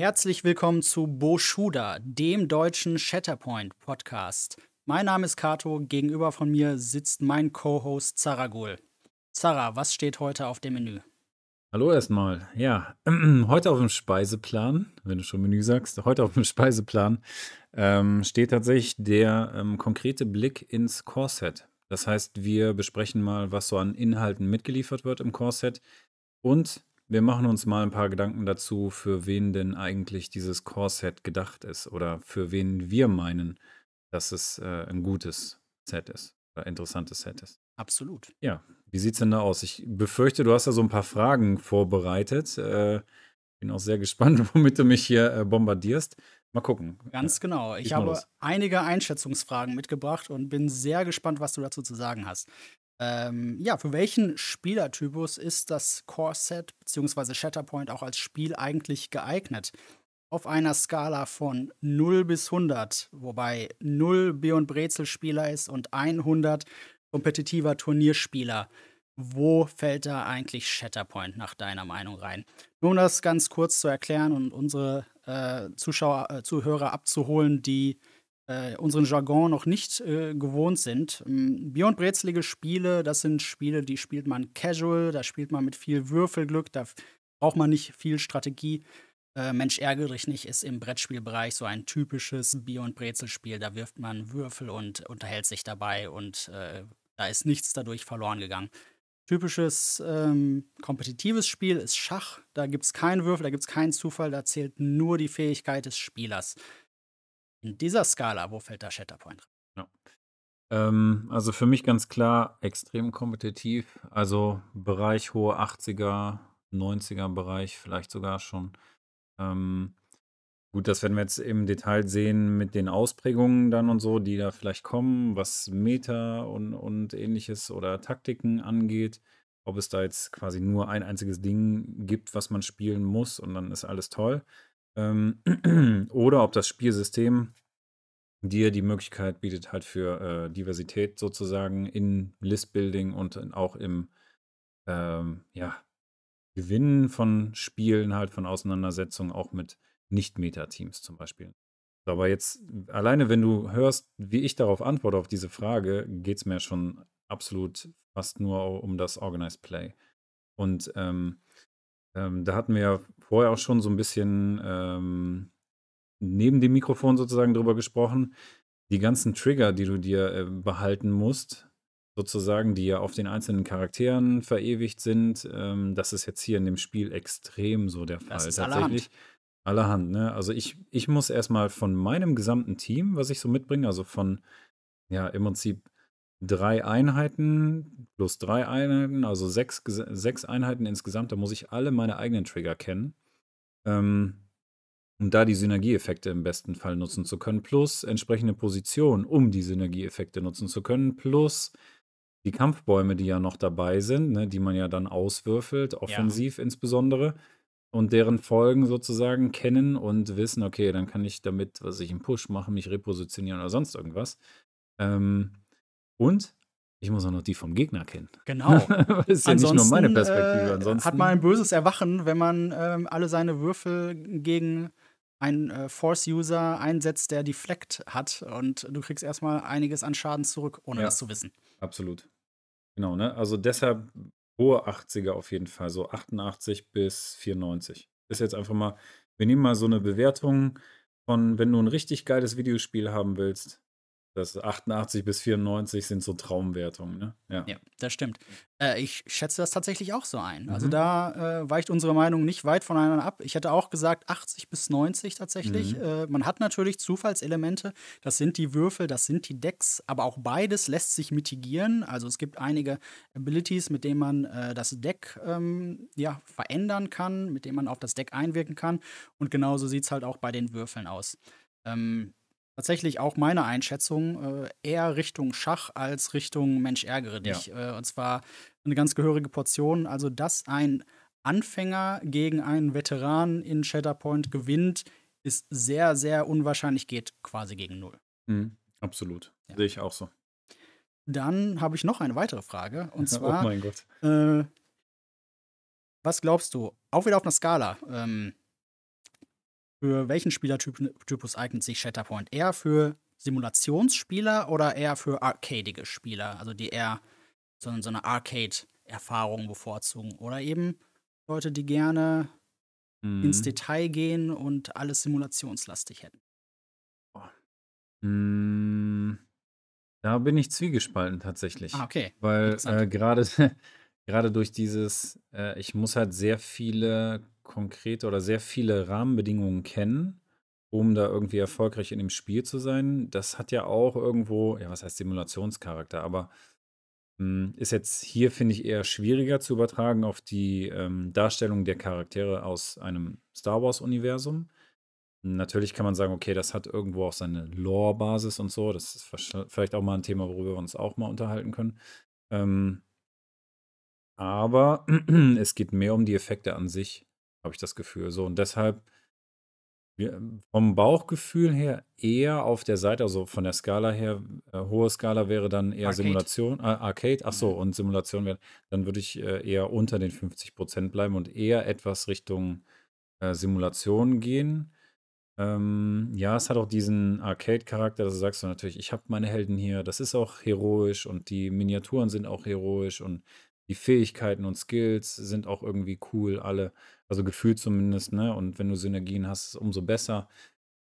Herzlich willkommen zu Boschuda, dem deutschen Shatterpoint Podcast. Mein Name ist Kato, gegenüber von mir sitzt mein Co-Host Zaragul. Zara, was steht heute auf dem Menü? Hallo erstmal. Ja, heute auf dem Speiseplan, wenn du schon Menü sagst, heute auf dem Speiseplan ähm, steht tatsächlich der ähm, konkrete Blick ins Core-Set. Das heißt, wir besprechen mal, was so an Inhalten mitgeliefert wird im Core-Set und wir machen uns mal ein paar Gedanken dazu, für wen denn eigentlich dieses Core-Set gedacht ist oder für wen wir meinen, dass es äh, ein gutes Set ist oder interessantes Set ist. Absolut. Ja, wie sieht es denn da aus? Ich befürchte, du hast da so ein paar Fragen vorbereitet. Äh, bin auch sehr gespannt, womit du mich hier äh, bombardierst. Mal gucken. Ganz genau. Ich habe los. einige Einschätzungsfragen mitgebracht und bin sehr gespannt, was du dazu zu sagen hast. Ähm, ja, für welchen Spielertypus ist das Core-Set bzw. Shatterpoint auch als Spiel eigentlich geeignet? Auf einer Skala von 0 bis 100, wobei 0 Beyond Brezel-Spieler ist und 100 kompetitiver Turnierspieler. Wo fällt da eigentlich Shatterpoint nach deiner Meinung rein? Nur um das ganz kurz zu erklären und unsere äh, Zuschauer, äh, Zuhörer abzuholen, die äh, unseren Jargon noch nicht äh, gewohnt sind. Ähm, Beyond Brezelige Spiele, das sind Spiele, die spielt man casual, da spielt man mit viel Würfelglück, da braucht man nicht viel Strategie. Äh, Mensch, ärgere dich nicht, ist im Brettspielbereich so ein typisches Beyond Brezel-Spiel. Da wirft man Würfel und unterhält sich dabei und äh, da ist nichts dadurch verloren gegangen. Typisches ähm, kompetitives Spiel ist Schach. Da gibt es keinen Würfel, da gibt es keinen Zufall, da zählt nur die Fähigkeit des Spielers. In dieser Skala, wo fällt da Shatterpoint Ja. Ähm, also für mich ganz klar extrem kompetitiv. Also Bereich hohe 80er, 90er Bereich, vielleicht sogar schon. Ähm, gut, das werden wir jetzt im Detail sehen mit den Ausprägungen dann und so, die da vielleicht kommen, was Meta und, und ähnliches oder Taktiken angeht. Ob es da jetzt quasi nur ein einziges Ding gibt, was man spielen muss und dann ist alles toll. Ähm, oder ob das Spielsystem dir die Möglichkeit bietet, halt für äh, Diversität sozusagen in Listbuilding und auch im ähm, ja, Gewinnen von Spielen, halt von Auseinandersetzungen, auch mit Nicht-Meta-Teams zum Beispiel. Aber jetzt, alleine wenn du hörst, wie ich darauf antworte, auf diese Frage, geht es mir schon absolut fast nur um das Organized Play. Und ähm, ähm, da hatten wir ja vorher auch schon so ein bisschen ähm, neben dem Mikrofon sozusagen drüber gesprochen. Die ganzen Trigger, die du dir äh, behalten musst, sozusagen, die ja auf den einzelnen Charakteren verewigt sind, ähm, das ist jetzt hier in dem Spiel extrem so der Fall. Das ist Tatsächlich. Allerhand, ne? Also ich, ich muss erstmal von meinem gesamten Team, was ich so mitbringe, also von ja im Prinzip drei Einheiten plus drei Einheiten, also sechs, sechs Einheiten insgesamt. Da muss ich alle meine eigenen Trigger kennen, ähm, um da die Synergieeffekte im besten Fall nutzen zu können. Plus entsprechende Positionen, um die Synergieeffekte nutzen zu können. Plus die Kampfbäume, die ja noch dabei sind, ne, die man ja dann auswürfelt, offensiv ja. insbesondere. Und deren Folgen sozusagen kennen und wissen, okay, dann kann ich damit, was ich im Push mache, mich repositionieren oder sonst irgendwas. Ähm, und ich muss auch noch die vom Gegner kennen. Genau. das ist ja nicht nur meine Perspektive. Äh, Ansonsten hat man ein böses Erwachen, wenn man ähm, alle seine Würfel gegen einen äh, Force-User einsetzt, der Deflect hat und du kriegst erstmal einiges an Schaden zurück, ohne ja, das zu wissen. Absolut. Genau, ne? Also deshalb hohe 80er auf jeden Fall, so 88 bis 94. Ist jetzt einfach mal, wir nehmen mal so eine Bewertung von, wenn du ein richtig geiles Videospiel haben willst, das 88 bis 94 sind so Traumwertungen, ne? Ja, ja das stimmt. Äh, ich schätze das tatsächlich auch so ein. Also mhm. da äh, weicht unsere Meinung nicht weit voneinander ab. Ich hätte auch gesagt 80 bis 90 tatsächlich. Mhm. Äh, man hat natürlich Zufallselemente. Das sind die Würfel, das sind die Decks, aber auch beides lässt sich mitigieren. Also es gibt einige Abilities, mit denen man äh, das Deck ähm, ja, verändern kann, mit denen man auf das Deck einwirken kann. Und genauso sieht es halt auch bei den Würfeln aus. Ähm, tatsächlich auch meine Einschätzung äh, eher Richtung Schach als Richtung Mensch ärgere dich. Ja. Äh, und zwar eine ganz gehörige Portion. Also, dass ein Anfänger gegen einen Veteran in Shatterpoint gewinnt, ist sehr, sehr unwahrscheinlich, geht quasi gegen null. Mhm, absolut. Ja. Sehe ich auch so. Dann habe ich noch eine weitere Frage. Und oh zwar, oh mein Gott. Äh, was glaubst du? Auch wieder auf einer Skala. Ähm, Für welchen Spielertypus eignet sich Shatterpoint? Eher für Simulationsspieler oder eher für arcadige Spieler, also die eher so, so eine Arcade-Erfahrung bevorzugen? Oder eben Leute, die gerne mhm. ins Detail gehen und alles simulationslastig hätten? Mhm. Da bin ich zwiegespalten tatsächlich. Ah, okay. Weil äh, gerade gerade durch dieses, äh, ich muss halt sehr viele konkrete oder sehr viele Rahmenbedingungen kennen, um da irgendwie erfolgreich in dem Spiel zu sein. Das hat ja auch irgendwo, ja, was heißt Simulationscharakter, aber hm, ist jetzt hier, finde ich, eher schwieriger zu übertragen auf die ähm, Darstellung der Charaktere aus einem Star Wars-Universum. Natürlich kann man sagen, okay, das hat irgendwo auch seine Lore-Basis und so. Das ist vielleicht auch mal ein Thema, worüber wir uns auch mal unterhalten können. Ähm, aber es geht mehr um die Effekte an sich, habe ich das Gefühl. So, und deshalb vom Bauchgefühl her eher auf der Seite, also von der Skala her, äh, hohe Skala wäre dann eher Arcade. Simulation, äh, Arcade, ach so, mhm. und Simulation wäre, dann würde ich äh, eher unter den 50 Prozent bleiben und eher etwas Richtung äh, Simulation gehen. Ähm, ja, es hat auch diesen Arcade-Charakter, dass du sagst so natürlich, ich habe meine Helden hier, das ist auch heroisch und die Miniaturen sind auch heroisch und die Fähigkeiten und Skills sind auch irgendwie cool, alle, also gefühlt zumindest, ne? Und wenn du Synergien hast, umso besser.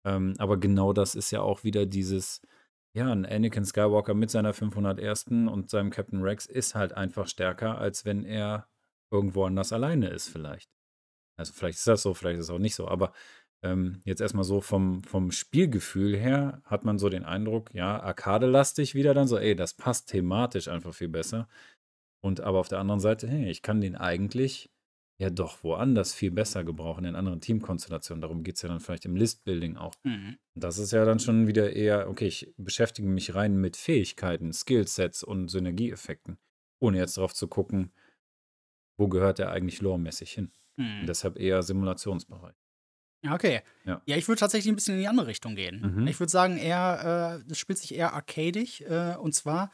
Ähm, aber genau das ist ja auch wieder dieses, ja, ein Anakin Skywalker mit seiner 501. und seinem Captain Rex ist halt einfach stärker, als wenn er irgendwo anders alleine ist, vielleicht. Also vielleicht ist das so, vielleicht ist es auch nicht so, aber ähm, jetzt erstmal so vom, vom Spielgefühl her hat man so den Eindruck, ja, arkadelastig wieder dann so, ey, das passt thematisch einfach viel besser. Und aber auf der anderen Seite, hey, ich kann den eigentlich ja doch woanders viel besser gebrauchen, in anderen Teamkonstellationen. Darum geht es ja dann vielleicht im Listbuilding auch. Mhm. Das ist ja dann schon wieder eher, okay, ich beschäftige mich rein mit Fähigkeiten, Skillsets und Synergieeffekten, ohne jetzt darauf zu gucken, wo gehört der eigentlich loremäßig hin. Mhm. Deshalb eher Simulationsbereich. Ja, okay. Ja. Ja, ich würde tatsächlich ein bisschen in die andere Richtung gehen. Mhm. Ich würde sagen, eher, äh, das spielt sich eher arcadig, äh, und zwar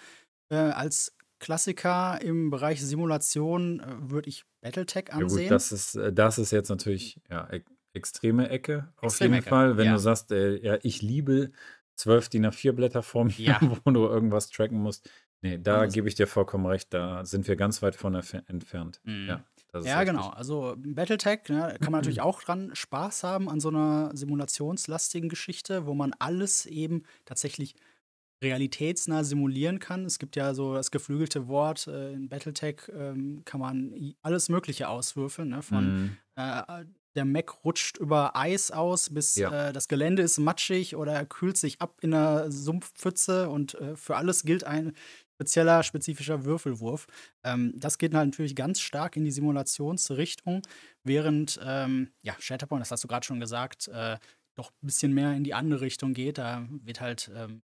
äh, als Klassiker im Bereich Simulation äh, würde ich Battletech Ja gut, ansehen. das ist, äh, das ist jetzt natürlich ja, e extreme Ecke auf Extreme jeden Ecke, Fall. Wenn ja. du sagst, äh, ja, ich liebe zwölf DIN A4-Blätter vor mir, Ja. wo du irgendwas tracken musst. Nee, da Also gebe ich dir vollkommen recht, da sind wir ganz weit von entfernt. Mhm. Ja, Ja, genau. Also Battletech, ne, kann man natürlich auch dran Spaß haben an so einer simulationslastigen Geschichte, wo man alles eben tatsächlich realitätsnah simulieren kann. Es gibt ja so das geflügelte Wort, äh, in Battletech ähm, kann man alles Mögliche auswürfeln, ne? Von Mhm. äh, der Mech rutscht über Eis aus, bis Ja. äh, das Gelände ist matschig oder er kühlt sich ab in einer Sumpfpfütze und äh, für alles gilt ein spezieller, spezifischer Würfelwurf. Ähm, das geht halt natürlich ganz stark in die Simulationsrichtung, während ähm, ja, Shatterpoint, das hast du gerade schon gesagt, äh, doch ein bisschen mehr in die andere Richtung geht. Da wird halt ähm,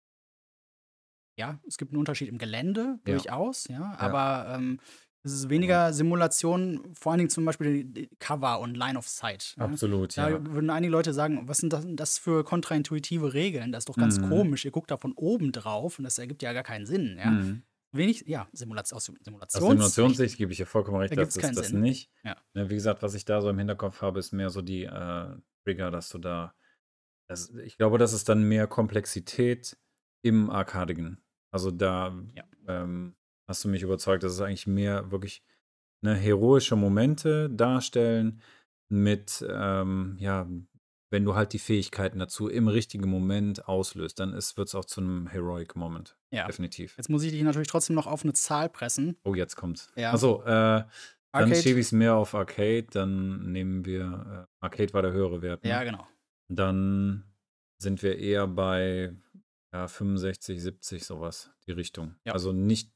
ja, es gibt einen Unterschied im Gelände, Ja. durchaus, ja, Ja. aber ähm, es ist weniger Simulation, vor allen Dingen zum Beispiel die Cover und Line of Sight. Absolut, Da ja. würden einige Leute sagen, was sind das, das für kontraintuitive Regeln? Das ist doch ganz Mhm. komisch. Ihr guckt da von oben drauf und das ergibt ja gar keinen Sinn. Ja? Mhm. Wenig, ja, Simulation, aus Aus Simulationssicht. Simulationssicht gebe ich dir vollkommen recht, Da das ist das Sinn. nicht. Ja. Ne, wie gesagt, was ich da so im Hinterkopf habe, ist mehr so die äh, Trigger, dass du da. Das, ich glaube, das ist dann mehr Komplexität im Arkadigen. Also da Ja. ähm, hast du mich überzeugt, dass es eigentlich mehr wirklich ne, heroische Momente darstellen mit, ähm, ja, wenn du halt die Fähigkeiten dazu im richtigen Moment auslöst, dann wird es auch zu einem Heroic Moment. Ja. Definitiv. Jetzt muss ich dich natürlich trotzdem noch auf eine Zahl pressen. Oh, jetzt kommt's. Ja. Achso, äh, dann schiebe ich es mehr auf Arcade, dann nehmen wir, äh, Arcade war der höhere Wert, ne? Ja, genau. Dann sind wir eher bei ja, 65, 70, sowas, die Richtung. Ja. Also nicht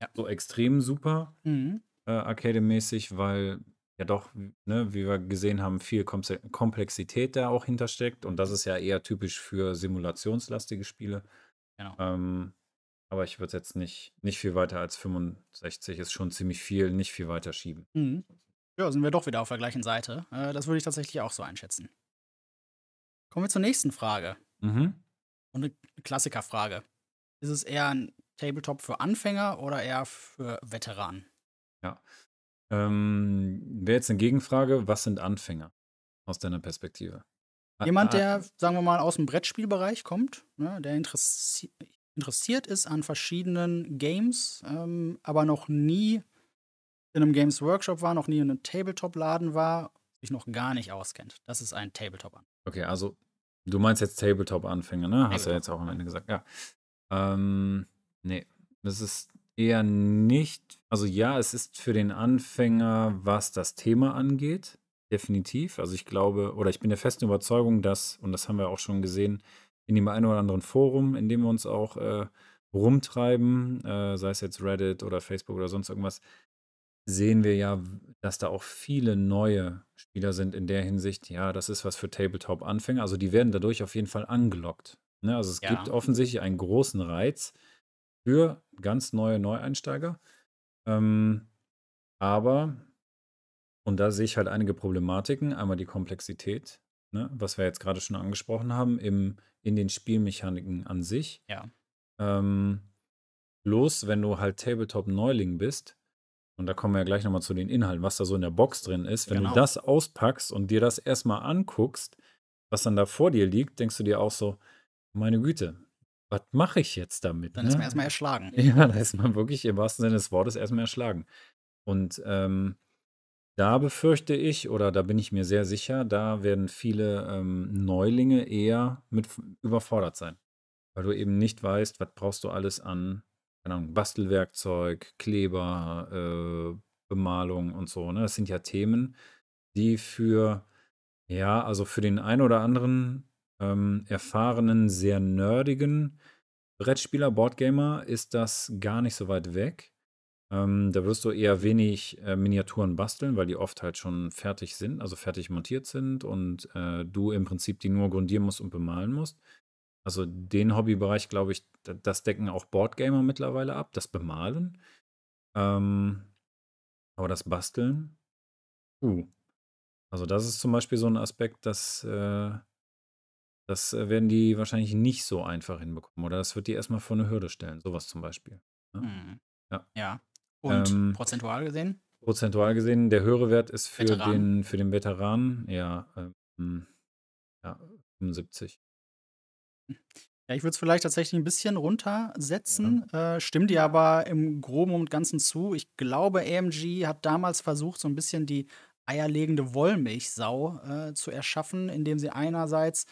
Ja. so extrem super Mhm. äh, Arcade-mäßig, weil ja doch, ne, wie wir gesehen haben, viel Komplexität da auch hintersteckt. Und das ist ja eher typisch für simulationslastige Spiele. Genau. Ähm, aber ich würde es jetzt nicht, nicht viel weiter als 65, ist schon ziemlich viel, nicht viel weiter schieben. Mhm. Ja, sind wir doch wieder auf der gleichen Seite. Äh, das würde ich tatsächlich auch so einschätzen. Kommen wir zur nächsten Frage. Mhm. Und eine Klassikerfrage. Ist es eher ein Tabletop für Anfänger oder eher für Veteranen? Ja. Ähm, Wäre jetzt eine Gegenfrage, was sind Anfänger aus deiner Perspektive? Jemand, der, sagen wir mal, aus dem Brettspielbereich kommt, ne, der interessi interessiert ist an verschiedenen Games, ähm, aber noch nie in einem Games Workshop war, noch nie in einem Tabletop-Laden war, sich noch gar nicht auskennt. Das ist ein Tabletop an. Okay, also du meinst jetzt Tabletop-Anfänger, ne? Hast du ja jetzt auch am Ende gesagt, ja. Ähm, nee, das ist eher nicht, also ja, es ist für den Anfänger, was das Thema angeht, definitiv. Also ich glaube, oder ich bin der festen Überzeugung, dass, und das haben wir auch schon gesehen, in dem einen oder anderen Forum, in dem wir uns auch äh, rumtreiben, äh, sei es jetzt Reddit oder Facebook oder sonst irgendwas, sehen wir ja, dass da auch viele neue Spieler sind in der Hinsicht, ja, das ist was für Tabletop-Anfänger. Also die werden dadurch auf jeden Fall angelockt. Ne? Also es ja. gibt offensichtlich einen großen Reiz für ganz neue Neueinsteiger. Ähm, aber, und da sehe ich halt einige Problematiken. Einmal die Komplexität, ne? was wir jetzt gerade schon angesprochen haben, im, in den Spielmechaniken an sich. Ja. Ähm, bloß, wenn du halt Tabletop-Neuling bist, und da kommen wir ja gleich nochmal zu den Inhalten, was da so in der Box drin ist. Wenn genau. du das auspackst und dir das erstmal anguckst, was dann da vor dir liegt, denkst du dir auch so, meine Güte, was mache ich jetzt damit? Dann ne? ist man erstmal erschlagen. Ja, da ist man wirklich im wahrsten Sinne des Wortes erstmal erschlagen. Und ähm, da befürchte ich, oder da bin ich mir sehr sicher, da werden viele ähm, Neulinge eher mit überfordert sein. Weil du eben nicht weißt, was brauchst du alles an keine Ahnung, Bastelwerkzeug, Kleber, äh, Bemalung und so, ne? Das sind ja Themen, die für ja, also für den einen oder anderen, ähm, erfahrenen, sehr nerdigen Brettspieler, Boardgamer ist das gar nicht so weit weg. Ähm, da wirst du eher wenig, äh, Miniaturen basteln, weil die oft halt schon fertig sind, also fertig montiert sind und, äh, du im Prinzip die nur grundieren musst und bemalen musst. Also den Hobbybereich, glaube ich, das decken auch Boardgamer mittlerweile ab, das Bemalen. Ähm, aber das Basteln, uh. Also das ist zum Beispiel so ein Aspekt, das, äh, das werden die wahrscheinlich nicht so einfach hinbekommen. Oder das wird die erstmal vor eine Hürde stellen, sowas zum Beispiel. Ne? Mhm. Ja. ja. Und ähm, prozentual gesehen? Prozentual gesehen, der höhere Wert ist für Veteran. den, für den Veteran, ja, ähm, ja, 75. Ja, ich würde es vielleicht tatsächlich ein bisschen runtersetzen, äh, stimme dir aber im Groben und Ganzen zu. Ich glaube, AMG hat damals versucht, so ein bisschen die eierlegende Wollmilchsau, äh, zu erschaffen, indem sie einerseits,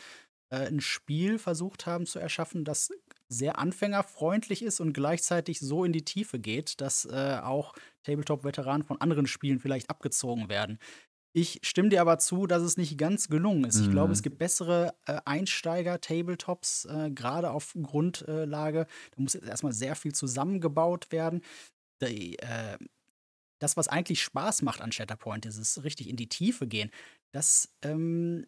äh, 'n Spiel versucht haben zu erschaffen, das sehr anfängerfreundlich ist und gleichzeitig so in die Tiefe geht, dass, äh, auch Tabletop-Veteranen von anderen Spielen vielleicht abgezogen werden. Ich stimme dir aber zu, dass es nicht ganz gelungen ist. Ich glaube, es mhm. gibt bessere äh, Einsteiger-Tabletops, äh, gerade auf Grundlage. Da muss jetzt erstmal sehr viel zusammengebaut werden. Die, äh, das, was eigentlich Spaß macht an Shatterpoint, dieses richtig in die Tiefe gehen, das ähm,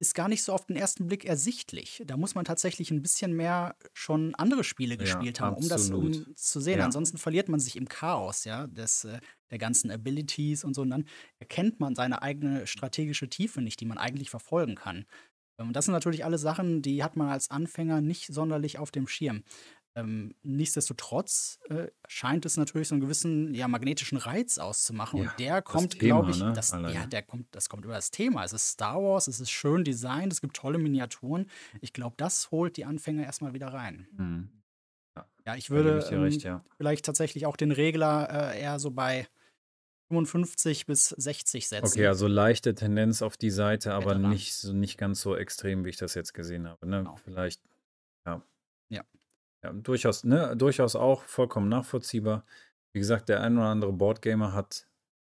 ist gar nicht so auf den ersten Blick ersichtlich. Da muss man tatsächlich ein bisschen mehr schon andere Spiele gespielt ja, haben, um das um zu sehen. Ja. Ansonsten verliert man sich im Chaos, ja, des, äh, der ganzen Abilities und so. Und dann erkennt man seine eigene strategische Tiefe nicht, die man eigentlich verfolgen kann. Und das sind natürlich alle Sachen, die hat man als Anfänger nicht sonderlich auf dem Schirm. Ähm, nichtsdestotrotz äh, scheint es natürlich so einen gewissen ja, magnetischen Reiz auszumachen. Ja, und der kommt, glaube ich, ne? das, ja, der kommt, das kommt über das Thema. Es ist Star Wars, es ist schön designt, es gibt tolle Miniaturen. Ich glaube, das holt die Anfänger erstmal wieder rein. Mhm. Ja. ja. ich würde ähm, recht, vielleicht tatsächlich auch den Regler äh, eher so bei 55 bis 60 setzen. Okay, also leichte Tendenz auf die Seite, aber nicht, so, nicht ganz so extrem, wie ich das jetzt gesehen habe. Ne? Genau. Vielleicht, ja. Ja. Ja, durchaus, ne, durchaus auch vollkommen nachvollziehbar. Wie gesagt, der ein oder andere Boardgamer hat,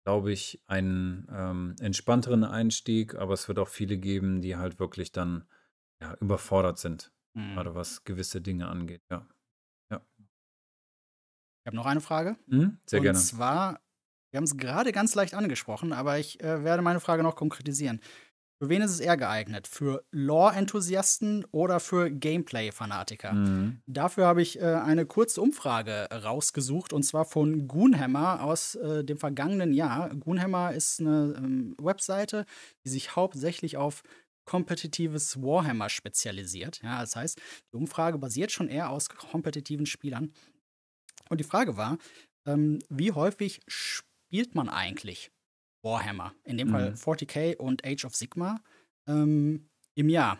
glaube ich, einen ähm, entspannteren Einstieg, aber es wird auch viele geben, die halt wirklich dann ja, überfordert sind, mhm. gerade was gewisse Dinge angeht. Ja. ja. Ich habe noch eine Frage. Mhm, sehr Und gerne. Und zwar, wir haben es gerade ganz leicht angesprochen, aber ich äh, werde meine Frage noch konkretisieren. Für wen ist es eher geeignet? Für Lore-Enthusiasten oder für Gameplay-Fanatiker? Mhm. Dafür habe ich äh, eine kurze Umfrage rausgesucht und zwar von Goonhammer aus äh, dem vergangenen Jahr. Goonhammer ist eine ähm, Webseite, die sich hauptsächlich auf kompetitives Warhammer spezialisiert. Ja, das heißt, die Umfrage basiert schon eher aus kompetitiven Spielern. Und die Frage war, ähm, wie häufig spielt man eigentlich Warhammer, in dem Fall 40k mhm. und Age of Sigma. Ähm, im Jahr.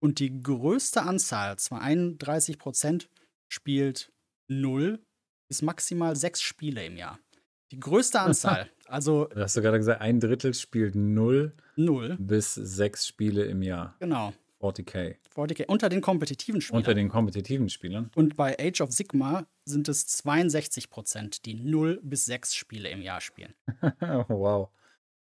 Und die größte Anzahl, zwar 31% spielt 0 bis maximal 6 Spiele im Jahr. Die größte Anzahl, also Du hast du gerade gesagt, ein Drittel spielt 0 0, bis 6 Spiele im Jahr. genau, 40k. 40K, unter den kompetitiven Spielern. Unter den kompetitiven Spielern. Und bei Age of Sigma sind es 62% die 0 bis 6 Spiele im Jahr spielen. wow.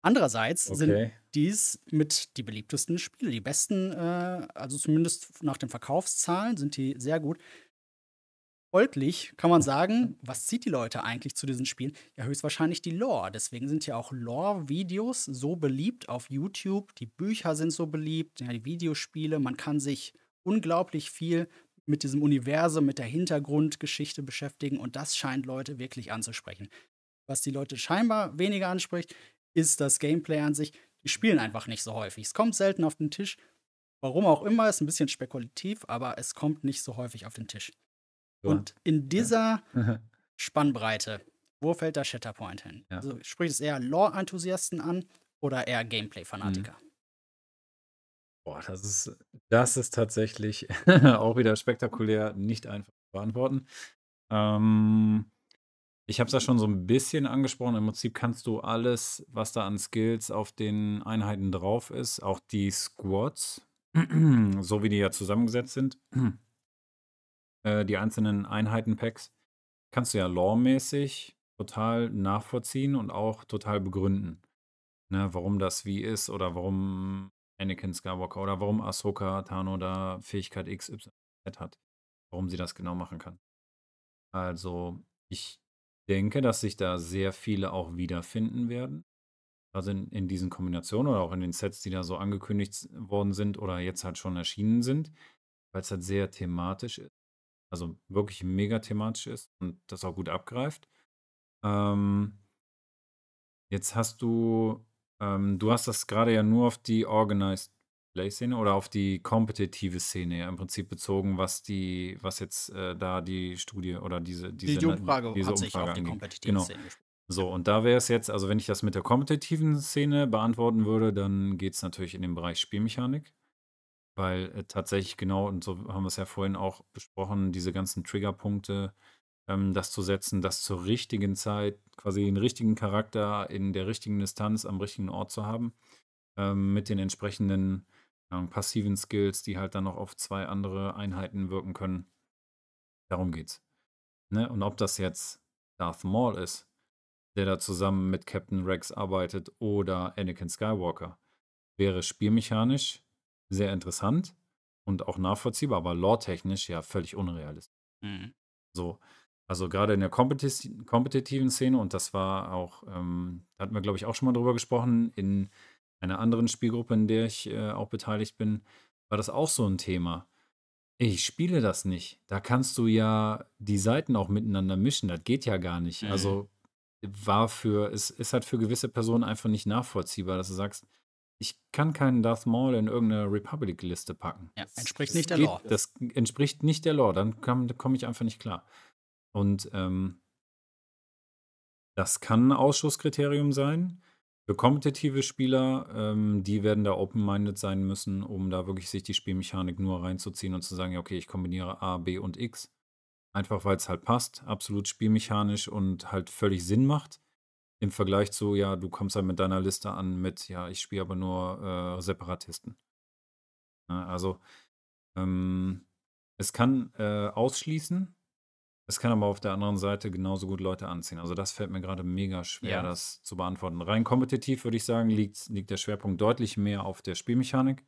Andererseits sind Okay. dies mit die beliebtesten Spiele. Die besten, äh, also zumindest nach den Verkaufszahlen, sind die sehr gut. Folglich kann man sagen, was zieht die Leute eigentlich zu diesen Spielen? Ja, höchstwahrscheinlich die Lore. Deswegen sind ja auch Lore-Videos so beliebt auf YouTube. Die Bücher sind so beliebt, ja, die Videospiele. Man kann sich unglaublich viel mit diesem Universum, mit der Hintergrundgeschichte beschäftigen und das scheint Leute wirklich anzusprechen. Was die Leute scheinbar weniger anspricht, ist das Gameplay an sich. Die spielen einfach nicht so häufig. Es kommt selten auf den Tisch. Warum auch immer, ist ein bisschen spekulativ, aber es kommt nicht so häufig auf den Tisch. Ja. Und in dieser Spannbreite, wo fällt der Shatterpoint hin? Ja. Also spricht es eher Lore-Enthusiasten an oder eher Gameplay-Fanatiker? Boah, das ist, das ist tatsächlich auch wieder spektakulär nicht einfach zu beantworten. Ähm, ich habe es ja schon so ein bisschen angesprochen. Im Prinzip kannst du alles, was da an Skills auf den Einheiten drauf ist, auch die Squads, so wie die ja zusammengesetzt sind, äh, die einzelnen Einheiten-Packs, kannst du ja lore-mäßig total nachvollziehen und auch total begründen. Ne, warum das wie ist oder warum Anakin Skywalker oder warum Ahsoka Tano da Fähigkeit XYZ hat. Warum sie das genau machen kann. Also, ich denke, dass sich da sehr viele auch wiederfinden werden. Also in, in diesen Kombinationen oder auch in den Sets, die da so angekündigt worden sind oder jetzt halt schon erschienen sind, weil es halt sehr thematisch ist. Also wirklich mega thematisch ist und das auch gut abgreift. Ähm, jetzt hast du, ähm, du hast das gerade ja nur auf die Organized Play-Szene oder auf die kompetitive Szene ja im Prinzip bezogen, was die, was jetzt äh, da die Studie oder diese, diese, Die Umfrage diese hat sich Umfrage auf die angeht. kompetitive Genau. Szene gespielt. So, und da wäre es jetzt, also wenn ich das mit der kompetitiven Szene beantworten würde, dann geht es natürlich in den Bereich Spielmechanik. Weil äh, tatsächlich genau, und so haben wir es ja vorhin auch besprochen, diese ganzen Triggerpunkte, ähm, das zu setzen, das zur richtigen Zeit, quasi den richtigen Charakter in der richtigen Distanz am richtigen Ort zu haben, ähm, mit den entsprechenden ähm, passiven Skills, die halt dann noch auf zwei andere Einheiten wirken können. Darum geht's. Ne? Und ob das jetzt Darth Maul ist, der da zusammen mit Captain Rex arbeitet, oder Anakin Skywalker, wäre spielmechanisch sehr interessant und auch nachvollziehbar, aber lore-technisch ja völlig unrealistisch. Mhm. So, also gerade in der kompeti kompetitiven Szene, und das war auch, ähm, da hatten wir, glaube ich, auch schon mal drüber gesprochen, in einer anderen Spielgruppe, in der ich äh, auch beteiligt bin, war das auch so ein Thema. Ich spiele das nicht. Da kannst du ja die Seiten auch miteinander mischen. Das geht ja gar nicht. Mhm. Also war für, es ist halt für gewisse Personen einfach nicht nachvollziehbar, dass du sagst, ich kann keinen Darth Maul in irgendeine Republic-Liste packen. Ja, entspricht das nicht der geht- Lore. Das entspricht nicht der Lore. Dann komme ich einfach nicht klar. Und ähm, das kann ein Ausschusskriterium sein. Für kompetitive Spieler, ähm, die werden da open-minded sein müssen, um da wirklich sich die Spielmechanik nur reinzuziehen und zu sagen, ja, okay, ich kombiniere A, B und X. Einfach weil es halt passt, absolut spielmechanisch und halt völlig Sinn macht. Im Vergleich zu, ja, du kommst halt mit deiner Liste an mit, ja, ich spiele aber nur äh, Separatisten. Ja, also, ähm, es kann äh, ausschließen, es kann aber auf der anderen Seite genauso gut Leute anziehen. Also das fällt mir gerade mega schwer, Ja. das zu beantworten. Rein kompetitiv würde ich sagen, liegt, liegt der Schwerpunkt deutlich mehr auf der Spielmechanik.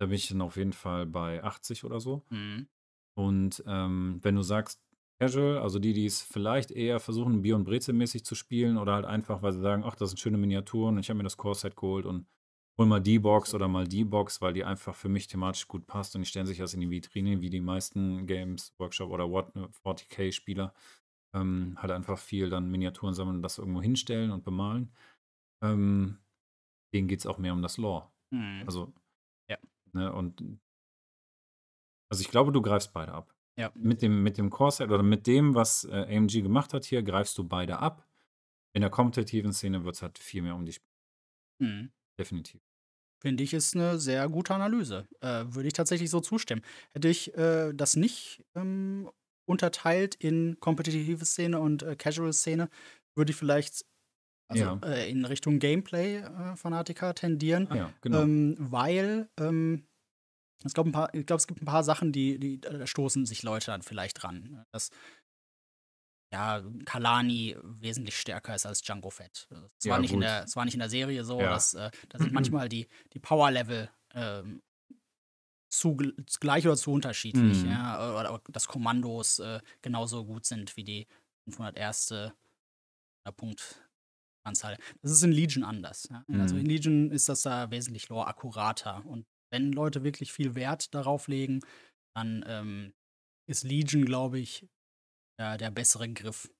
Da bin ich dann auf jeden Fall bei 80 oder so. Mhm. Und ähm, wenn du sagst, Casual, also die, die es vielleicht eher versuchen, Bier- und Brezel-mäßig zu spielen oder halt einfach, weil sie sagen, ach, das sind schöne Miniaturen und ich habe mir das Core-Set geholt und hol mal die Box oder mal die Box, weil die einfach für mich thematisch gut passt und die stellen sich das in die Vitrine, wie die meisten Games, Workshop oder What- 40k-Spieler ähm, halt einfach viel dann Miniaturen sammeln und das irgendwo hinstellen und bemalen. Ähm, denen geht es auch mehr um das Lore. Mhm. Also, Ja. ne, und also ich glaube, du greifst beide ab. Ja. Mit dem, mit dem Core-Set oder mit dem, was äh, AMG gemacht hat hier, greifst du beide ab. In der kompetitiven Szene wird es halt viel mehr um die Spiele. Mhm. Definitiv. Finde ich, ist eine sehr gute Analyse. Äh, würde ich tatsächlich so zustimmen. Hätte ich äh, das nicht ähm, unterteilt in kompetitive Szene und äh, Casual Szene, würde ich vielleicht also Ja. äh, in Richtung Gameplay-Fanatiker tendieren, Ah ja, genau. ähm, weil ähm, ich glaube, glaub, es gibt ein paar Sachen, die, die da stoßen sich Leute dann vielleicht ran. Dass ja, Kalani wesentlich stärker ist als Django Fett. Es Ja, war, nicht in der, es war nicht in der Serie so, Ja. dass äh, da sind manchmal die, die Power-Level ähm, zu gl- gleich oder zu unterschiedlich. Mhm. Ja? Oder, oder dass Kommandos äh, genauso gut sind wie die 501. Punktanzahl. Das ist in Legion anders. Ja? Also Mhm. in Legion ist das da wesentlich lore-akkurater. Und wenn Leute wirklich viel Wert darauf legen, dann ähm, ist Legion, glaube ich, ja, der bessere Griff.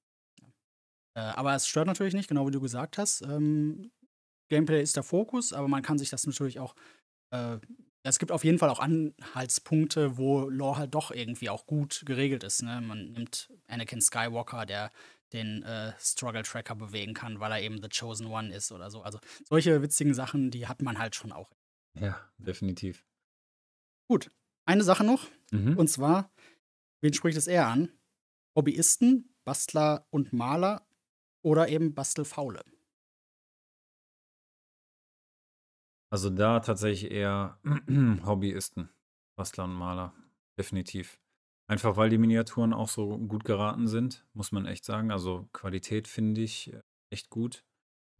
Äh, aber es stört natürlich nicht, genau wie du gesagt hast. Ähm, Gameplay ist der Fokus, aber man kann sich das natürlich auch. Äh, es gibt auf jeden Fall auch Anhaltspunkte, wo Lore halt doch irgendwie auch gut geregelt ist. Ne? Man nimmt Anakin Skywalker, der den äh, Struggle Tracker bewegen kann, weil er eben The Chosen One ist oder so. Also solche witzigen Sachen, die hat man halt schon auch. Ja, definitiv. Gut, eine Sache noch. Mhm. Und zwar, wen spricht es eher an? Hobbyisten, Bastler und Maler oder eben Bastelfaule? Also da tatsächlich eher Hobbyisten, Bastler und Maler. Definitiv. Einfach weil die Miniaturen auch so gut geraten sind, muss man echt sagen. Also Qualität finde ich äh, echt gut.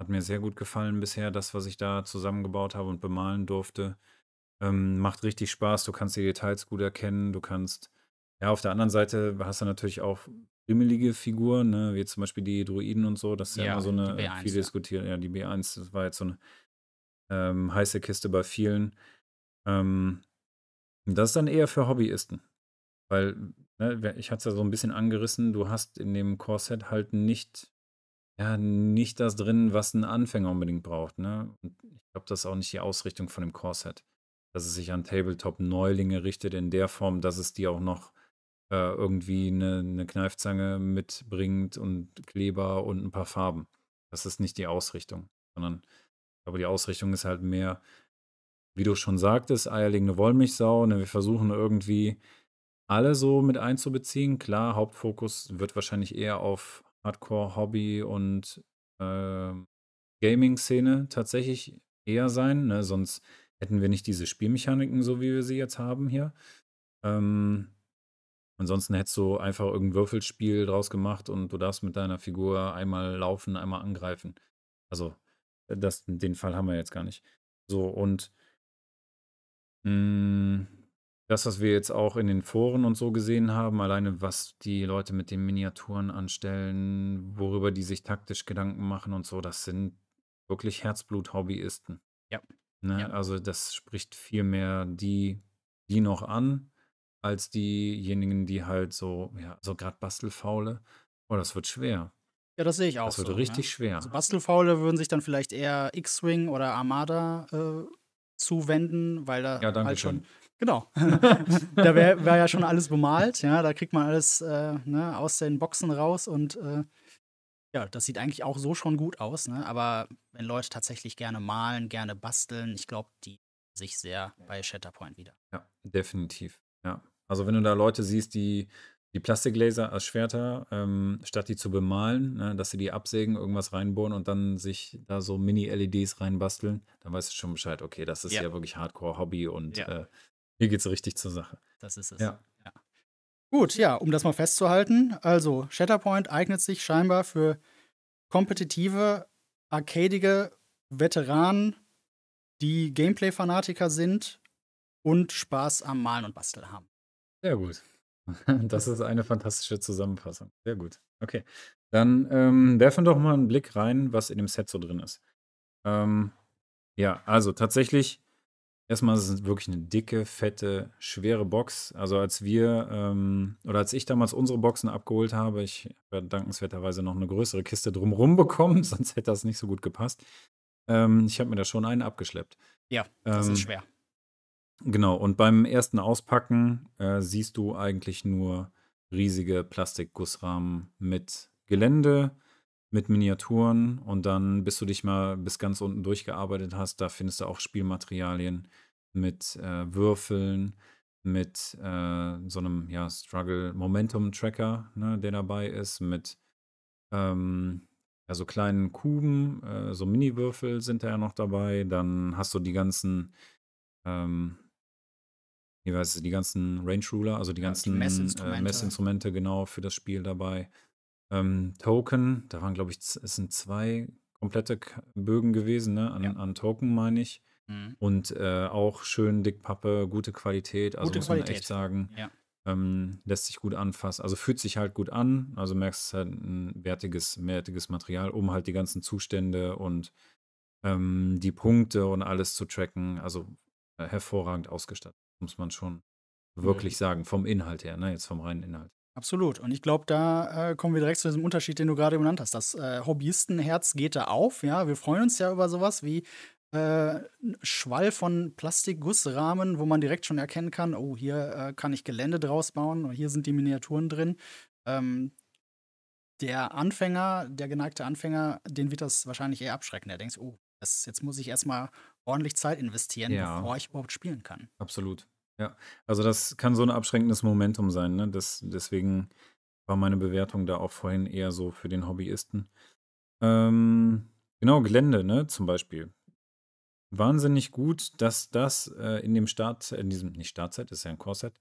Hat mir sehr gut gefallen bisher, das, was ich da zusammengebaut habe und bemalen durfte. Ähm, macht richtig Spaß. Du kannst die Details gut erkennen. Du kannst, ja, auf der anderen Seite hast du natürlich auch rimmelige Figuren, ne, wie zum Beispiel die Druiden und so. Das ist ja, Ja, immer so eine B1, viel ja. diskutiert. Ja, die B1, das war jetzt so eine ähm, heiße Kiste bei vielen. Ähm, das ist dann eher für Hobbyisten. Weil, ne, ich hatte es ja so ein bisschen angerissen, du hast in dem Core-Set halt nicht, ja, nicht das drin, was ein Anfänger unbedingt braucht. Ne? Und ich glaube, das ist auch nicht die Ausrichtung von dem Core-Set. Dass es sich an Tabletop-Neulinge richtet in der Form, dass es die auch noch äh, irgendwie eine, eine Kneifzange mitbringt und Kleber und ein paar Farben. Das ist nicht die Ausrichtung, sondern glaube, die Ausrichtung ist halt mehr, wie du schon sagtest, eierlegende Wollmilchsau. Ne? Wir versuchen irgendwie alle so mit einzubeziehen. Klar, Hauptfokus wird wahrscheinlich eher auf Hardcore, Hobby und ähm, Gaming-Szene tatsächlich eher sein. Ne? Sonst hätten wir nicht diese Spielmechaniken, so wie wir sie jetzt haben hier. Ähm, ansonsten hättest du einfach irgendein Würfelspiel draus gemacht und du darfst mit deiner Figur einmal laufen, einmal angreifen. Also, äh, das, den Fall haben wir jetzt gar nicht. So, und mh, das, was wir jetzt auch in den Foren und so gesehen haben, alleine was die Leute mit den Miniaturen anstellen, worüber die sich taktisch Gedanken machen und so, das sind wirklich Herzblut-Hobbyisten. Ja. Ne? Ja. Also das spricht viel mehr die, die noch an, als diejenigen, die halt so, ja, so gerade Bastelfaule. Oh, das wird schwer. Ja, das sehe ich auch Das wird so. richtig ne? schwer. Also Bastelfaule würden sich dann vielleicht eher X-Wing oder Armada äh, zuwenden, weil da Ja, danke halt schon. Genau. da wäre wär ja schon alles bemalt, ja. Da kriegt man alles äh, ne, aus den Boxen raus und äh, ja, das sieht eigentlich auch so schon gut aus, ne? Aber wenn Leute tatsächlich gerne malen, gerne basteln, ich glaube, die sich sehr bei Shatterpoint wieder. Ja, definitiv. Ja. Also wenn du da Leute siehst, die die Plastiklaser als Schwerter, ähm, statt die zu bemalen, ne, dass sie die absägen, irgendwas reinbohren und dann sich da so Mini-LEDs reinbasteln, dann weißt du schon Bescheid, okay, das ist ja, Ja. wirklich Hardcore-Hobby und Ja. äh, hier geht's richtig zur Sache. Das ist es. Ja. Gut, ja, um das mal festzuhalten. Also, Shatterpoint eignet sich scheinbar für kompetitive, arcadige Veteranen, die Gameplay-Fanatiker sind und Spaß am Malen und Basteln haben. Sehr gut. Das ist eine fantastische Zusammenfassung. Sehr gut. Okay. Dann ähm, werfen doch mal einen Blick rein, was in dem Set so drin ist. Ähm, ja, also tatsächlich, erstmal ist es wirklich eine dicke, fette, schwere Box. Also als wir, ähm, oder als ich damals unsere Boxen abgeholt habe, ich habe dankenswerterweise noch eine größere Kiste drumrum bekommen, sonst hätte das nicht so gut gepasst. Ähm, ich habe mir da schon einen abgeschleppt. Ja, das Ähm, ist schwer. Genau, und beim ersten Auspacken äh, siehst du eigentlich nur riesige Plastikgussrahmen mit Gelände, mit Miniaturen und dann, bis du dich mal bis ganz unten durchgearbeitet hast, da findest du auch Spielmaterialien mit äh, Würfeln, mit äh, so einem ja, Struggle Momentum Tracker, ne, der dabei ist, mit ähm, ja, so kleinen Kuben, äh, so Mini-Würfel sind da ja noch dabei. Dann hast du die ganzen, ähm, es, die ganzen Range Ruler, also die Ja, die ganzen äh, Messinstrumente. Messinstrumente genau für das Spiel dabei. Ähm, Token, da waren, glaube ich, es sind zwei komplette Bögen gewesen, ne, Ja. an, an Token, meine ich. Mhm. Und äh, auch schön Dickpappe, gute Qualität, also Gute muss man echt sagen, Ja. ähm, lässt sich gut anfassen. Also fühlt sich halt gut an, also merkst, es halt ein wertiges, wertiges Material, um halt die ganzen Zustände und ähm, die Punkte und alles zu tracken. Also äh, hervorragend ausgestattet, muss man schon wirklich sagen, vom Inhalt her, ne, jetzt vom reinen Inhalt. Absolut. Und ich glaube, da äh, kommen wir direkt zu diesem Unterschied, den du gerade genannt hast. Das äh, Hobbyistenherz geht da auf. Ja, wir freuen uns ja über sowas wie äh, Schwall von Plastikgussrahmen, wo man direkt schon erkennen kann, oh, hier äh, kann ich Gelände draus bauen und hier sind die Miniaturen drin. Ähm, der Anfänger, der geneigte Anfänger, den wird das wahrscheinlich eher abschrecken. Der denkt, oh, das, jetzt muss ich erstmal ordentlich Zeit investieren, Ja. bevor ich überhaupt spielen kann. Absolut. Ja. Also das kann so ein abschränkendes Momentum sein, ne? Das, deswegen war meine Bewertung da auch vorhin eher so für den Hobbyisten. Ähm, genau, Gelände, ne, zum Beispiel. Wahnsinnig gut, dass das äh, in dem Start, in diesem, nicht Startset, ist ja ein Core-Set,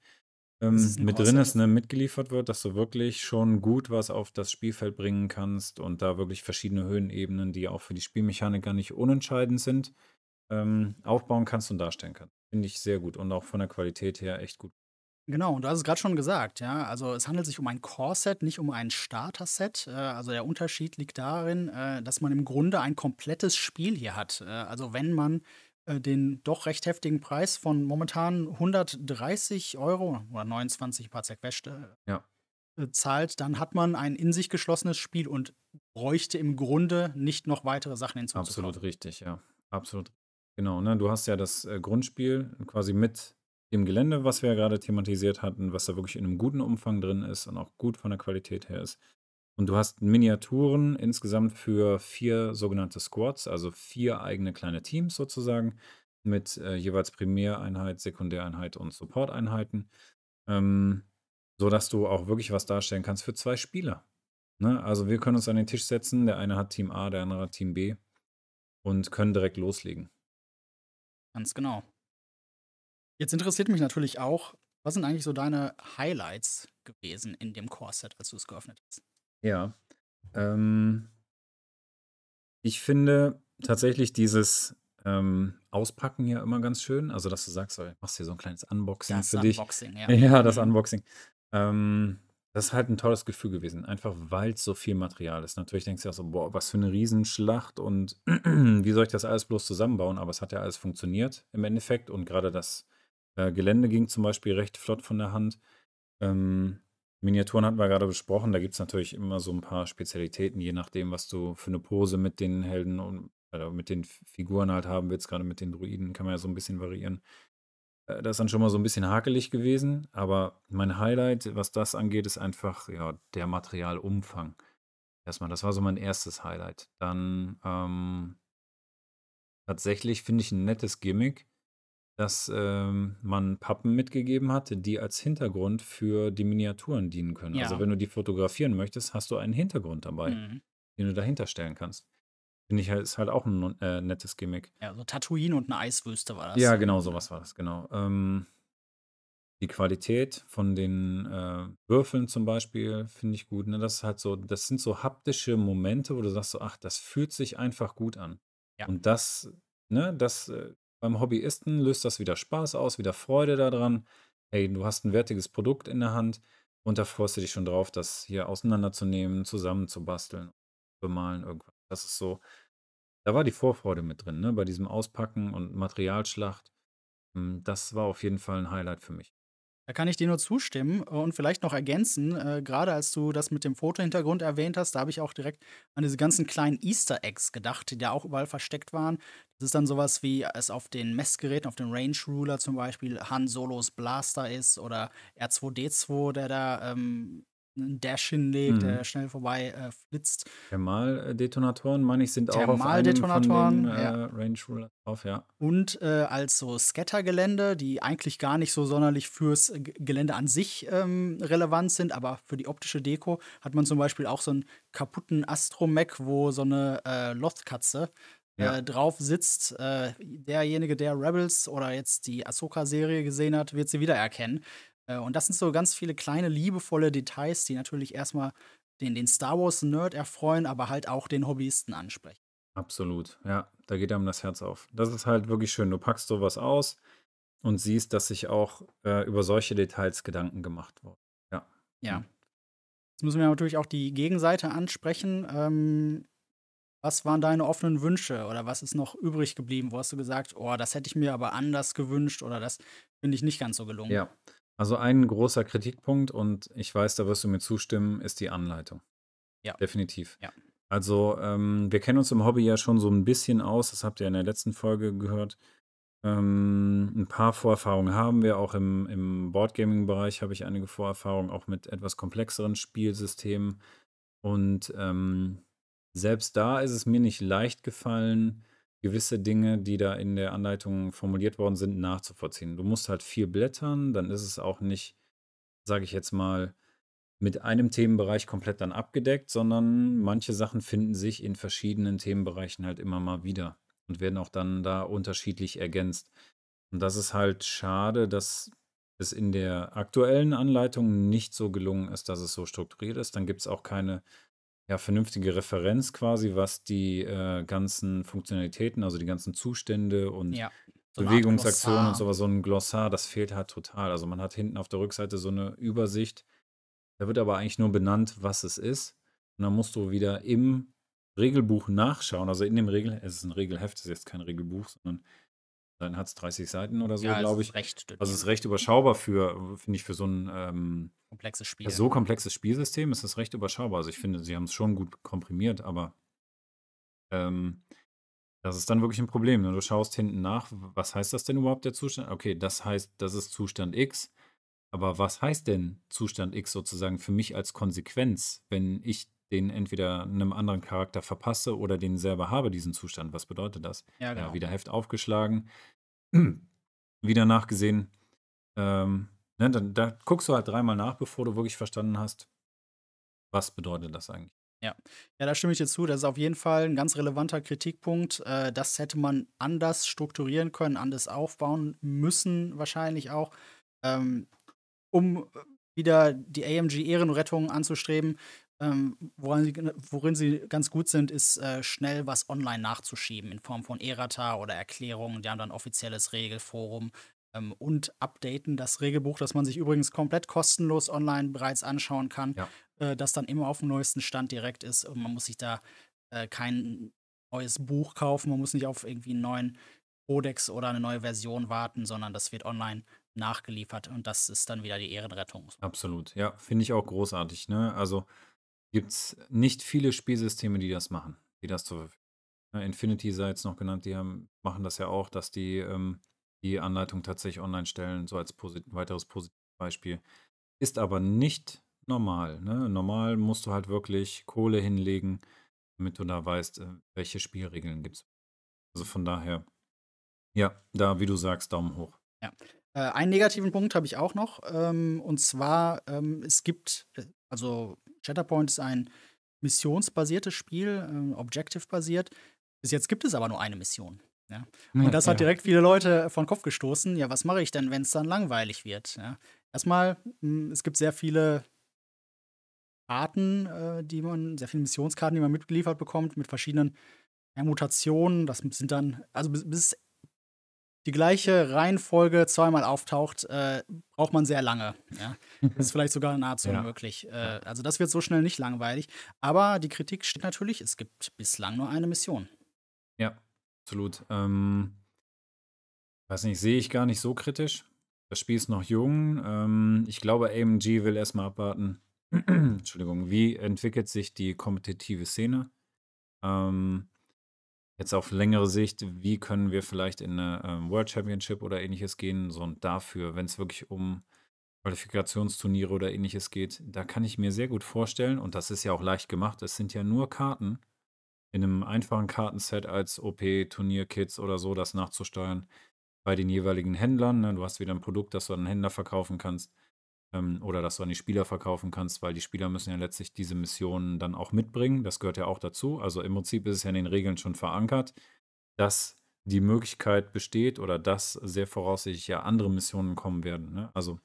ähm, mit drin ist, ne, mitgeliefert wird, dass du wirklich schon gut was auf das Spielfeld bringen kannst und da wirklich verschiedene Höhenebenen, die auch für die Spielmechaniker nicht unentscheidend sind, ähm, aufbauen kannst und darstellen kannst. Finde ich sehr gut und auch von der Qualität her echt gut. Genau, und du hast es gerade schon gesagt, ja. Also es handelt sich um ein Core-Set, nicht um ein Starter-Set. Äh, also der Unterschied liegt darin, äh, dass man im Grunde ein komplettes Spiel hier hat. Äh, also wenn man den doch recht heftigen Preis von momentan 130 Euro oder 29 paar zerquetschte Ja. äh, zahlt, dann hat man ein in sich geschlossenes Spiel und bräuchte im Grunde nicht noch weitere Sachen hinzuzukaufen. Absolut richtig, ja. Absolut. Genau, ne? Du hast ja das äh, Grundspiel quasi mit dem Gelände, was wir ja gerade thematisiert hatten, was da wirklich in einem guten Umfang drin ist und auch gut von der Qualität her ist. Und du hast Miniaturen insgesamt für vier sogenannte Squads, also vier eigene kleine Teams sozusagen, mit äh, jeweils Primäreinheit, Sekundäreinheit und Supporteinheiten, ähm, sodass du auch wirklich was darstellen kannst für zwei Spieler. Ne? Also wir können uns an den Tisch setzen, der eine hat Team A, der andere hat Team B und können direkt loslegen. Ganz genau. Jetzt interessiert mich natürlich auch, was sind eigentlich so deine Highlights gewesen in dem Core-Set, als du es geöffnet hast? Ja. Ähm, ich finde tatsächlich dieses ähm, Auspacken ja immer ganz schön. Also, dass du sagst, so, machst hier so ein kleines Unboxing Das für dich. Unboxing, ja. Ja, das Mhm. Unboxing. Ähm, das ist halt ein tolles Gefühl gewesen, einfach weil es so viel Material ist. Natürlich denkst du auch so, boah, was für eine Riesenschlacht und wie soll ich das alles bloß zusammenbauen? Aber es hat ja alles funktioniert im Endeffekt und gerade das äh, Gelände ging zum Beispiel recht flott von der Hand. Ähm, Miniaturen hatten wir gerade besprochen, da gibt es natürlich immer so ein paar Spezialitäten, je nachdem, was du für eine Pose mit den Helden und oder mit den Figuren halt haben willst, gerade mit den Druiden kann man ja so ein bisschen variieren. Äh, Das ist dann schon mal so ein bisschen hakelig gewesen, aber mein Highlight, was das angeht, ist einfach, ja, der Materialumfang. Erstmal, das war so mein erstes Highlight. Dann ähm, tatsächlich finde ich ein nettes Gimmick, dass ähm, man Pappen mitgegeben hat, die als Hintergrund für die Miniaturen dienen können. Also Ja. wenn du die fotografieren möchtest, hast du einen Hintergrund dabei, Mhm. den du dahinter stellen kannst. Finde ich halt, ist halt auch ein äh, nettes Gimmick. Ja, so Tatooine und eine Eiswüste war das. Ja, genau, sowas war das, genau. Ähm, die Qualität von den äh, Würfeln zum Beispiel finde ich gut. Ne? Das ist halt so, das sind so haptische Momente, wo du sagst so, ach, das fühlt sich einfach gut an. Ja. Und das, ne, das äh, beim Hobbyisten löst das wieder Spaß aus, wieder Freude daran. Hey, du hast ein wertiges Produkt in der Hand und da freust du dich schon drauf, das hier auseinanderzunehmen, zusammenzubasteln, bemalen, irgendwas. Das ist so, da war die Vorfreude mit drin, ne? Bei diesem Auspacken und Materialschlacht. Hm, Das war auf jeden Fall ein Highlight für mich. Da kann ich dir nur zustimmen und vielleicht noch ergänzen, äh, gerade als du das mit dem Fotohintergrund erwähnt hast, da habe ich auch direkt an diese ganzen kleinen Easter Eggs gedacht, die da auch überall versteckt waren. Das ist dann sowas wie es auf den Messgeräten, auf dem Range Ruler zum Beispiel Han Solos Blaster ist oder R2D2, der da ähm, 'n Dash hinlegt, Mhm. der schnell vorbei, äh, flitzt. Thermaldetonatoren, meine ich, sind auch auf einem von Thermaldetonatoren, den, äh, ja. Range Rulers drauf, ja. Und, äh, als so Scattergelände, die eigentlich gar nicht so sonderlich fürs Gelände an sich, ähm, relevant sind, aber für die optische Deko hat man zum Beispiel auch so 'n kaputten Astromech, wo so 'ne, äh, Lothkatze, Ja. äh, drauf sitzt. Äh, derjenige, der Rebels oder jetzt die Ahsoka-Serie gesehen hat, wird sie wiedererkennen. Äh, und das sind so ganz viele kleine liebevolle Details, die natürlich erst mal den den Star-Wars-Nerd erfreuen, aber halt auch den Hobbyisten ansprechen. Absolut, ja, da geht einem das Herz auf. Das ist halt wirklich schön. Du packst so was aus und siehst, dass sich auch, äh, über solche Details Gedanken gemacht wurden. Ja. Ja. Mhm. Jetzt müssen wir natürlich auch die Gegenseite ansprechen. Ähm, was waren deine offenen Wünsche oder was ist noch übrig geblieben? Wo hast du gesagt: „Oh, das hätte ich mir aber anders gewünscht“ oder „das finde ich nicht ganz so gelungen“? Ja. Also, ein großer Kritikpunkt und ich weiß, da wirst du mir zustimmen, ist die Anleitung. Ja. Definitiv. Ja. Also, ähm, wir kennen uns im Hobby ja schon so 'n bisschen aus, das habt ihr in der letzten Folge gehört. Ähm, 'n paar Vorerfahrungen haben wir, auch im im Boardgaming-Bereich habe ich einige Vorerfahrungen, auch mit etwas komplexeren Spielsystemen. Und, ähm, selbst da ist es mir nicht leicht gefallen, gewisse Dinge, die da in der Anleitung formuliert worden sind, nachzuvollziehen. Du musst halt viel blättern, dann ist es auch nicht, sage ich jetzt mal, mit einem Themenbereich komplett dann abgedeckt, sondern manche Sachen finden sich in verschiedenen Themenbereichen halt immer mal wieder und werden auch dann da unterschiedlich ergänzt. Und das ist halt schade, dass es in der aktuellen Anleitung nicht so gelungen ist, dass es so strukturiert ist. Dann gibt's auch keine, ja, vernünftige Referenz quasi, was die, äh, ganzen Funktionalitäten, also die ganzen Zustände und Ja, so 'ne Bewegungsaktionen und Glossar. so was, so 'n Glossar, das fehlt halt total. Also, man hat hinten auf der Rückseite so 'ne Übersicht. Da wird aber eigentlich nur benannt, was es ist. Und dann musst du wieder im Regelbuch nachschauen. Also, in dem Regel es ist 'n Regelheft, es ist jetzt kein Regelbuch, sondern dann hat's 30 Seiten oder so, Ja, es glaube ist ich. recht Also, es ist recht überschaubar für finde ich, für so 'n, ähm Komplexes Spiel. so komplexes Spielsystem ist es recht überschaubar. Also, ich finde, sie haben's schon gut komprimiert, aber ähm, das ist dann wirklich 'n Problem, ne? Du schaust hinten nach, was heißt das denn überhaupt, der Zustand? Okay, das heißt, das ist Zustand X. Aber was heißt denn Zustand X sozusagen für mich als Konsequenz, wenn ich den entweder 'nem anderen Charakter verpasse oder den selber habe, diesen Zustand? Was bedeutet das? Ja, Ja, genau. wieder Heft aufgeschlagen, wieder nachgesehen. Ähm, ne, dann da guckst du halt dreimal nach, bevor du wirklich verstanden hast was bedeutet das eigentlich? Ja. Ja, da stimme ich dir zu. Das ist auf jeden Fall 'n ganz relevanter Kritikpunkt. Äh, das hätte man anders strukturieren können, anders aufbauen müssen wahrscheinlich auch, ähm, um, wieder die AMG-Ehrenrettung anzustreben. Ähm, woran sie worin sie ganz gut sind, ist, äh, schnell was online nachzuschieben in Form von Errata oder Erklärungen. Die haben dann offizielles Regelforum, ähm, und updaten das Regelbuch, das man sich übrigens komplett kostenlos online bereits anschauen kann, Ja. äh, das dann immer auf'm neuesten Stand direkt ist und man muss sich da, äh, kein neues Buch kaufen. Man muss nicht auf irgendwie 'n neuen Kodex oder 'ne neue Version warten, sondern das wird online nachgeliefert und das ist dann wieder die Ehrenrettung. Absolut, ja, finde ich auch großartig, ne? Also, gibt's nicht viele Spielsysteme, die das machen, die das zur Verf ne, Infinity sei jetzt noch genannt, die haben machen das ja auch, dass die, ähm, die Anleitung tatsächlich online stellen, so als posit weiteres Positivbeispiel. Ist aber nicht normal, ne? Normal musst du halt wirklich Kohle hinlegen, damit du da weißt, äh, welche Spielregeln gibt's. Also, von daher ja, da, wie du sagst, Daumen hoch. Ja. Äh, einen negativen Punkt habe ich auch noch, ähm, und zwar, ähm, es gibt äh, also, Shatterpoint ist ein missionsbasiertes Spiel, ähm, objective-basiert. Bis jetzt gibt es aber nur eine Mission, ja? Und das hat direkt viele Leute vor 'n Kopf gestoßen. Ja, was mache ich denn, wenn's dann langweilig wird, ja? Erst mal, hm, es gibt sehr viele Karten, äh, die man sehr viele Missionskarten, die man mitgeliefert bekommt mit verschiedenen, Mutationen. Das sind dann also, bis bis die gleiche Reihenfolge zweimal auftaucht, äh, braucht man sehr lange, ja? Das ist vielleicht sogar nahezu Ja. unmöglich. Äh, also, das wird so schnell nicht langweilig. Aber die Kritik steht natürlich, es gibt bislang nur eine Mission. Ja, absolut. Ähm weiß nicht, sehe ich gar nicht so kritisch. Das Spiel ist noch jung. Ähm, ich glaube, AMG will erst mal abwarten Entschuldigung, wie entwickelt sich die kompetitive Szene? Ähm, jetzt auf längere Sicht, wie können wir vielleicht in 'ne, ähm, World Championship oder Ähnliches gehen? So und dafür, wenn's wirklich um Qualifikationsturniere oder ähnliches geht, da kann ich mir sehr gut vorstellen, und das ist ja auch leicht gemacht, es sind ja nur Karten in einem einfachen Kartenset als OP-Turnierkits oder so, das nachzusteuern bei den jeweiligen Händlern. Ne? Du hast wieder ein Produkt, das du an den Händler verkaufen kannst ähm, oder das du an die Spieler verkaufen kannst, weil die Spieler müssen ja letztlich diese Missionen dann auch mitbringen. Das gehört ja auch dazu. Also im Prinzip ist es ja in den Regeln schon verankert, dass die Möglichkeit besteht oder dass sehr voraussichtlich ja andere Missionen kommen werden. Ne? Also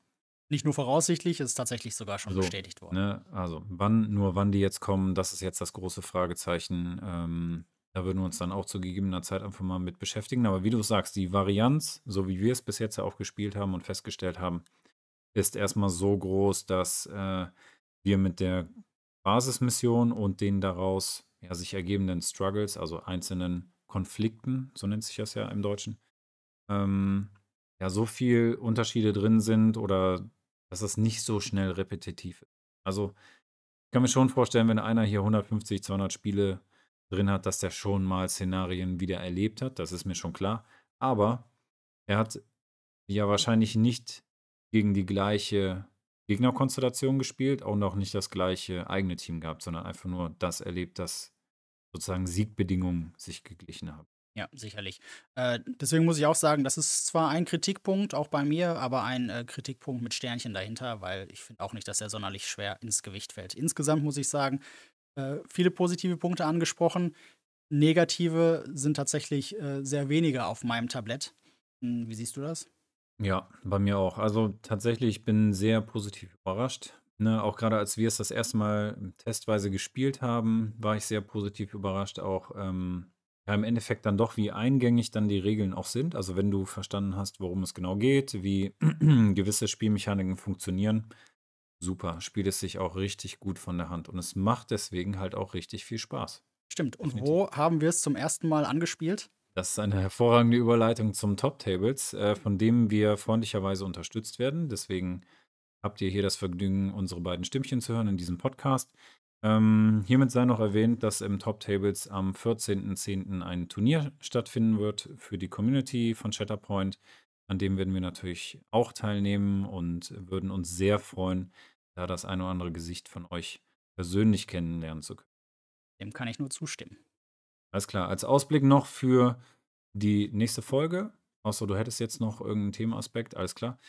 nicht nur voraussichtlich, ist tatsächlich sogar schon so, bestätigt worden. Ne? Also wann, nur wann die jetzt kommen, das ist jetzt das große Fragezeichen. Ähm, da würden wir uns dann auch zu gegebener Zeit einfach mal mit beschäftigen. Aber wie du sagst, die Varianz, so wie wir es bis jetzt ja auch gespielt haben und festgestellt haben, ist erstmal so groß, dass äh, wir mit der Basismission und den daraus ja, sich ergebenden Struggles, also einzelnen Konflikten, so nennt sich das ja im Deutschen, ähm, ja, so viel Unterschiede drin sind oder dass es nicht so schnell repetitiv ist. Also, ich kann mir schon vorstellen, wenn einer hier 150, 200 Spiele drin hat, dass der schon mal Szenarien wieder erlebt hat. Das ist mir schon klar. Aber er hat ja wahrscheinlich nicht gegen die gleiche Gegnerkonstellation gespielt auch nicht das gleiche eigene Team gehabt, sondern einfach nur das erlebt, dass sozusagen Siegbedingungen sich geglichen haben. Ja, sicherlich. Äh, deswegen muss ich auch sagen, das ist zwar ein Kritikpunkt, auch bei mir, aber ein äh, Kritikpunkt mit Sternchen dahinter, weil ich finde auch nicht, dass er sonderlich schwer ins Gewicht fällt. Insgesamt muss ich sagen, äh, viele positive Punkte angesprochen. Negative sind tatsächlich äh, sehr wenige auf meinem Tablett. Hm, wie siehst du das? Ja, bei mir auch. Also tatsächlich, ich bin sehr positiv überrascht. Ne, auch gerade als wir es das erste Mal testweise gespielt haben, war ich sehr positiv überrascht. Auch ähm, ja, im Endeffekt dann doch, wie eingängig dann die Regeln auch sind. Also wenn du verstanden hast, worum es genau geht, wie gewisse Spielmechaniken funktionieren, super, spielt es sich auch richtig gut von der Hand. Und es macht deswegen halt auch richtig viel Spaß. Stimmt. Und Definitiv. wo haben wir es zum ersten Mal angespielt? Das ist eine hervorragende Überleitung zum Top Tables, äh, von dem wir freundlicherweise unterstützt werden. Deswegen habt ihr hier das Vergnügen, unsere beiden Stimmchen zu hören in diesem Podcast. Ähm, hiermit sei noch erwähnt, dass im Top Tables am 14.10. ein Turnier stattfinden wird für die Community von Shatterpoint. An dem werden wir natürlich auch teilnehmen und würden uns sehr freuen, da das ein oder andere Gesicht von euch persönlich kennenlernen zu können. Dem kann ich nur zustimmen. Alles klar. Als Ausblick noch für die nächste Folge, außer du hättest jetzt noch irgendeinen Themaaspekt, alles klar.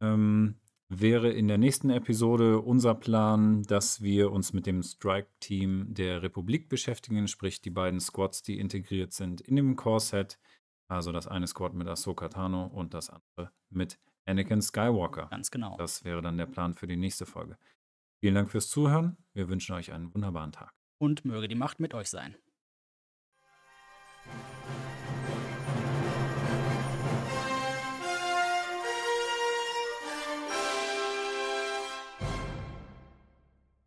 Ähm, wäre in der nächsten Episode unser Plan, dass wir uns mit dem Strike-Team der Republik beschäftigen, sprich die beiden Squads, die integriert sind in dem Core-Set. Also das eine Squad mit Ahsoka Tano und das andere mit Anakin Skywalker. Ganz genau. Das wäre dann der Plan für die nächste Folge. Vielen Dank fürs Zuhören. Wir wünschen euch einen wunderbaren Tag. Und möge die Macht mit euch sein.